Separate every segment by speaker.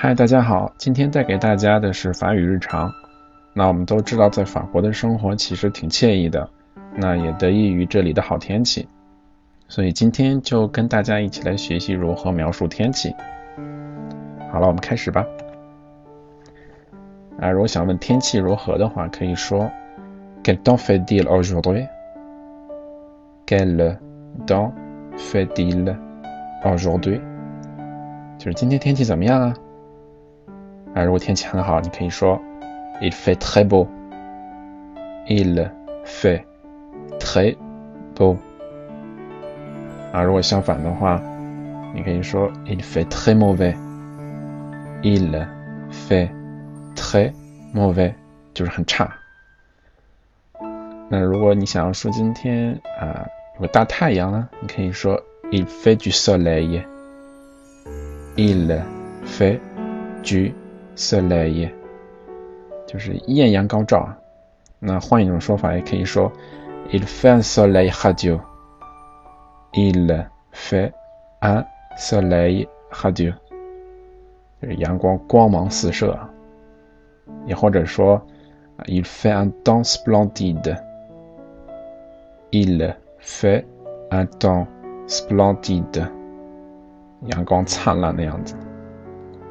Speaker 1: 嗨，大家好，今天带给大家的是法语日常。那我们都知道，在法国的生活其实挺惬意的，那也得益于这里的好天气。所以今天就跟大家一起来学习如何描述天气。好了，我们开始吧。啊，如果想问天气如何的话，可以说 Quel temps fait-il aujourd'hui？Quel temps fait-il aujourd'hui？就是今天天气怎么样啊？啊，如果天气很好，你可以说 "Il fait très beau." Il fait très beau. 啊，如果相反的话，你可以说 "Il fait très mauvais." Il fait très mauvais，就是很差。那如果你想要说今天啊有个大太阳呢，你可以说 "Il fait du soleil." Il fait du soleil，就是艳阳高照啊。那换一种说法，也可以说，il fait un soleil radieux。il fait un soleil radieux，就是阳光光芒四射。也或者说，il fait un temps splendide。il fait un temps splendide，阳光灿烂的样子。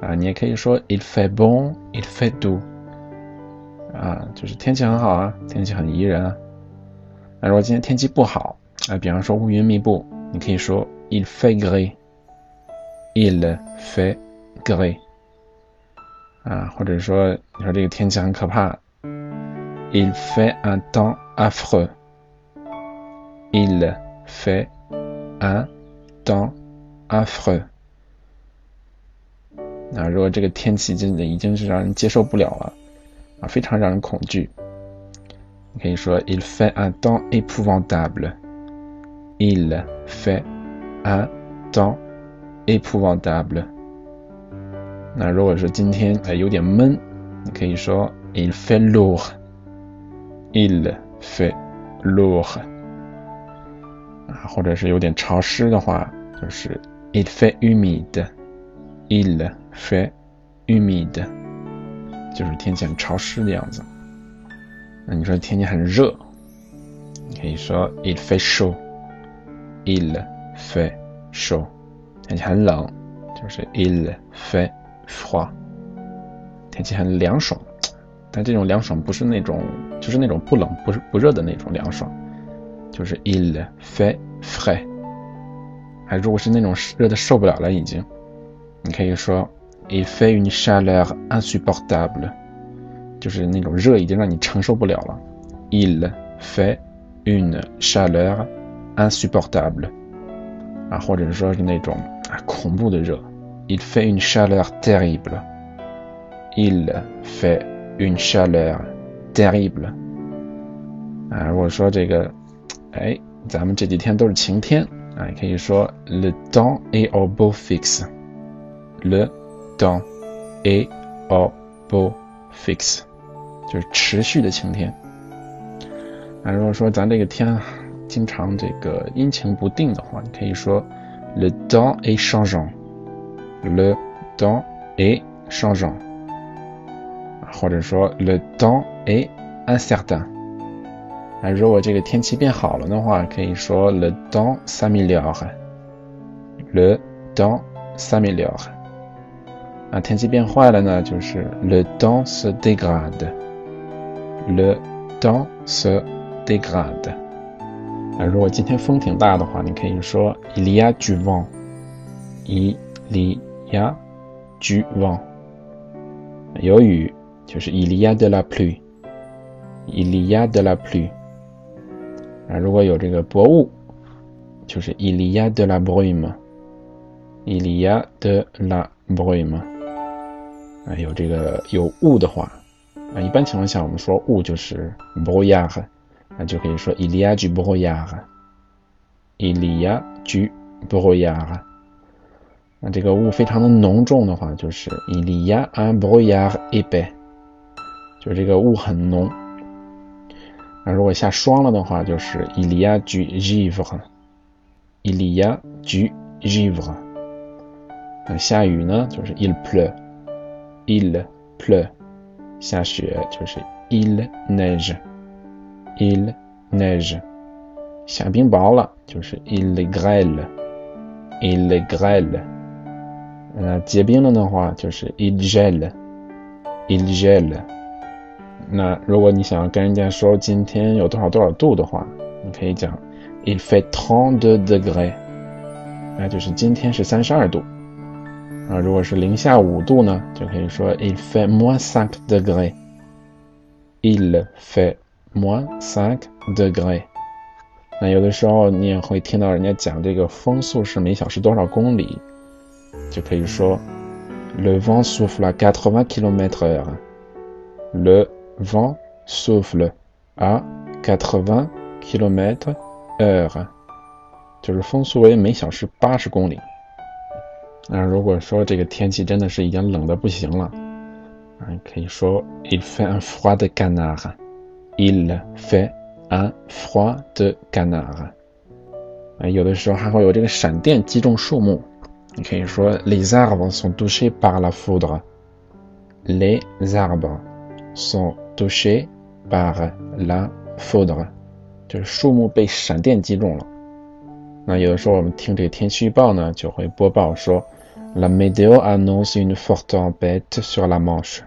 Speaker 1: 啊，你也可以说 it fait bon，it fait doux，啊，就是天气很好啊，天气很宜人啊。那如果今天天气不好， 啊，比方说乌云密布，你可以说 il fait gris，il fait gris，啊，或者说你说这个天气很可怕，il fait un temps affreux，il fait un temps affreux。啊，如果这个天气真的已经是让人接受不了了，啊，非常让人恐惧，你可以说 il fait un temps épouvantable。Il fait un temps épouvantable。那如果说今天哎有点闷，你可以说 il fait lourd。il fait lourd。啊，或者是有点潮湿的话，就是 il fait humide。il fait humide，就是天气很潮湿的样子。那你说天气很热，你可以说 il fait Il fait chaud，。天气很冷，就是 il fait froid。天气很凉爽，但这种凉爽不是那种，就是那种不冷不不热的那种凉爽，就是 il fait frais。还如果是那种热的受不了了已经。你可以说，il fait une chaleur insupportable，就是那种热已经让你承受不了了。il fait une chaleur insupportable，啊，或者说是那种啊恐怖的热，il fait une chaleur terrible，il fait une chaleur terrible，啊，如果说这个，哎，咱们这几天都是晴天，啊，你可以说，le temps est au beau fixe。Le temps est au beau fixe，就是持续的晴天。那如果说咱这个天 经常这个阴晴不定的话，你可以说 Le temps est changeant，Le temps est changeant，或者说 Le temps est incertain。那如果这个天气变好了的话，可以说 Le temps s'améliore，Le temps s'améliore。啊，天气变坏了呢，就是 le temps se dégrade，le temps se dégrade。 啊，如果今天风挺大的话，你可以说 il y a du vent，il y a du vent。有雨就是 il y a de la pluie，il y a de la pluie。啊，如果有这个薄雾，就是 il y a de la brume，il y a de la brume。啊，有这个有雾的话，啊，一般情况下我们说雾就是 brouillard，那就可以说 il y a du brouillard，il y a du brouillard。那这个雾非常的浓重的话，就是 il y a un brouillard épais，就是这个雾很浓。那如果下霜了的话，就是 il y a du givre，il y a du givre。那下雨呢，就是 il pleut，il pleut。下雪就是 il neige，il neige。 下冰雹了就是 il grêle，il grêle。那结冰了的话就是 il gèle，il gèle。那如果你想要跟人家说今天有多少多少度的话，你可以讲 il fait trente-deux degrés，那就是今天是三十二度。啊，如果是零下五度呢，就可以说 il fait moins cinq degrés。il fait moins cinq degrés。那有的时候你也会听到人家讲这个风速是每小时多少公里，就可以说 le vent souffle à quatre-vingt kilomètres heure。le vent souffle à quatre-vingt kilomètres heure，就是风速为每小时八十公里。那如果说这个天气真的是已经冷的不行了，啊，可以说 il fait un froid de canard，il fait un froid de canard。啊，有的时候还会有这个闪电击中树木，你可以说 les arbres sont touchés par la foudre，les arbres sont touchés par la foudre，就是树木被闪电击中了。那有的时候我们听这个天气预报呢，就会播报说。La météo annonce une forte tempête sur la Manche.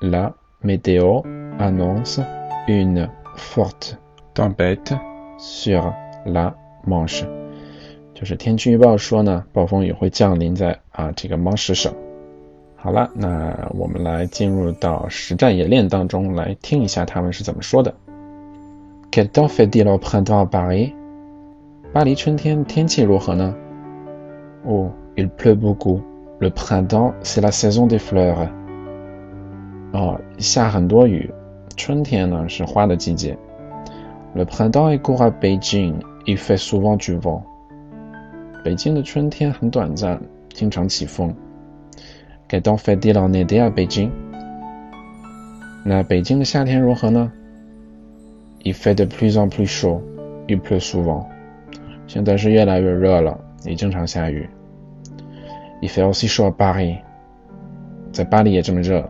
Speaker 1: La météo annonce une forte tempête sur la Manche. 就是天气预报说呢，暴风雨会降临在啊这个芒什省。好了，那我们来进入到实战演练当中，来听一下他们是怎么说的。Quel temps fait-il au printemps à Paris？巴黎春天天气如何呢？哦。Il pleut beaucoup. Le printemps, c'est la saison des fleurs. 哦，下很多雨。 春天呢是花的季节。Le printemps est court à Beijing. Il fait souvent du vent. 北京的春天很短暂，经常起风。Quel temps fait-il en été à Beijing? 那北京的夏天如何呢？Il fait de plus en plus chaud. Il pleut souvent. 现在是越来越热了，也经常下雨。Il fait aussi chaud à Paris. 在巴黎也这么热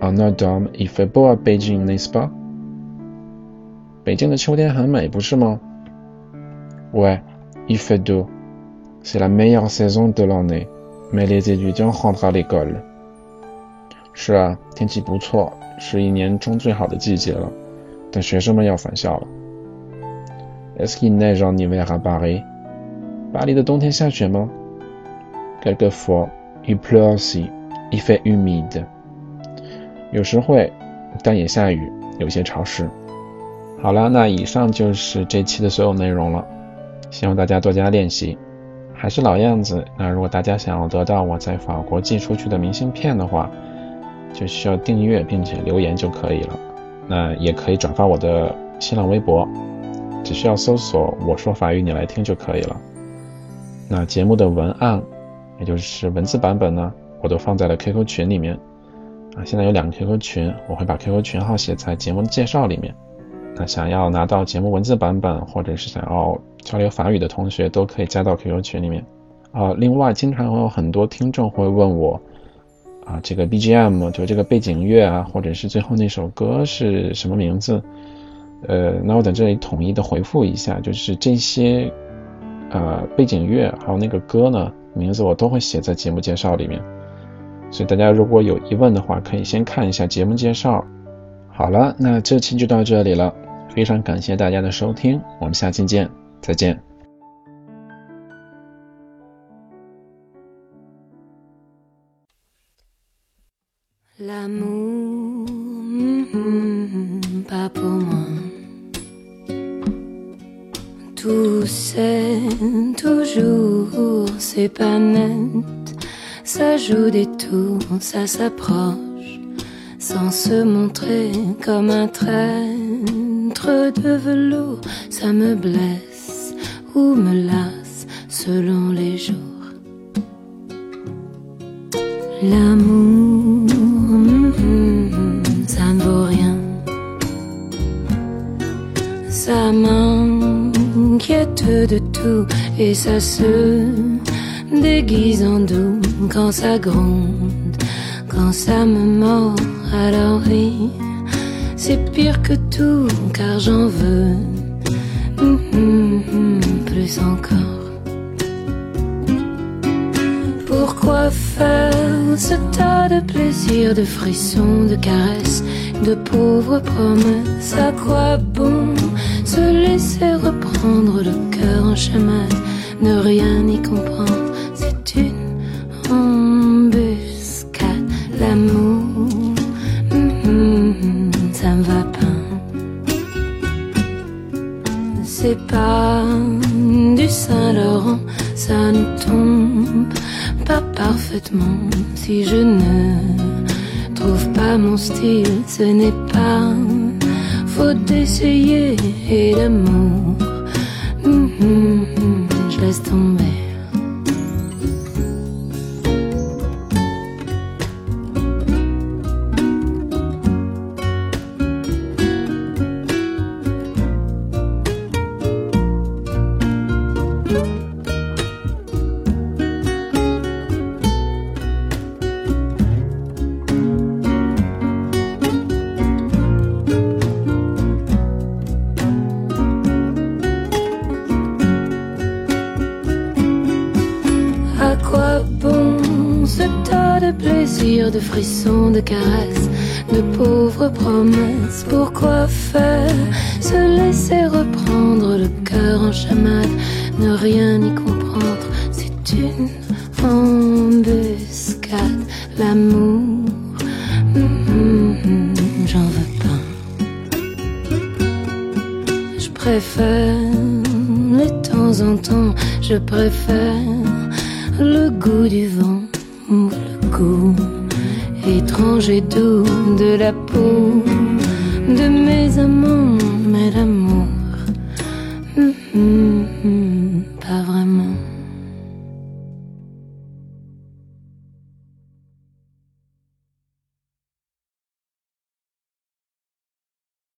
Speaker 1: En automne, il fait beau à Beijing, n'est-ce pas? 北京的秋天很美，不是吗？Ouais, il fait doux. C'est la meilleure saison de l'année, mais les étudiants rentrent à l'école. 是啊，天气不错，是一年中最好的季节了，但学生们要返校了。est-ce qu'il neige en hiver à Paris? Quelquefois, il pleut aussi. Il fait humide. 有时会，但也下雨，有些潮湿。好了，那以上就是这期的所有内容了。希望大家多加练习。还是老样子，那如果大家想要得到我在法国寄出去的明信片的话，就需要订阅并且留言就可以了。那也可以转发我的新浪微博。只需要搜索“我说法语你来听”就可以了。那节目的文案，也就是文字版本呢，我都放在了 QQ 群里面。啊，现在有两个 QQ 群，我会把 QQ 群号写在节目介绍里面。那想要拿到节目文字版本，或者是想要交流法语的同学，都可以加到 QQ 群里面。啊，另外，经常会有很多听众会问我，啊，这个 BGM 就这个背景乐啊，或者是最后那首歌是什么名字？呃，那我在这里统一的回复一下，就是这些，呃，背景乐还有那个歌呢，名字我都会写在节目介绍里面。所以大家如果有疑问的话，可以先看一下节目介绍。好了，那这期就到这里了，非常感谢大家的收听，我们下期见，再见。
Speaker 2: Ça joue des tours, ça s'approche, sans se montrer comme un traître de velours, ça me blesse ou me lasse selon les jours. L'amour, ça ne vaut rien, ça m'inquiète de tout et ça se déguise en doux quand ça gronde, quand ça me mord. Alors oui, c'est pire que tout car j'en veux hum, plus encore. Pourquoi faire ce tas de plaisirs, de frissons, de caresses, de pauvres promesses? À quoi bon se laisser reprendre le cœur en chemin, ne rien y comprendre? C'est pas du Saint-Laurent, ça ne tombe pas parfaitement. Si je ne trouve pas mon style, ce n'est pas faute d'essayer et d'amour. Mm-hmm, je laisse tomber. De frissons, de caresses, de pauvres promesses. Pourquoi faire se laisser reprendre le cœur en chamade, ne rien y comprendre, c'est une embuscade, l'amour. Mm-hmm, j'en veux pas. Je préfère les temps en temps, je préfère le goût du vent le cou, étranger doux de la peau de mes amants, mais l'amour. Mm, mm, mm.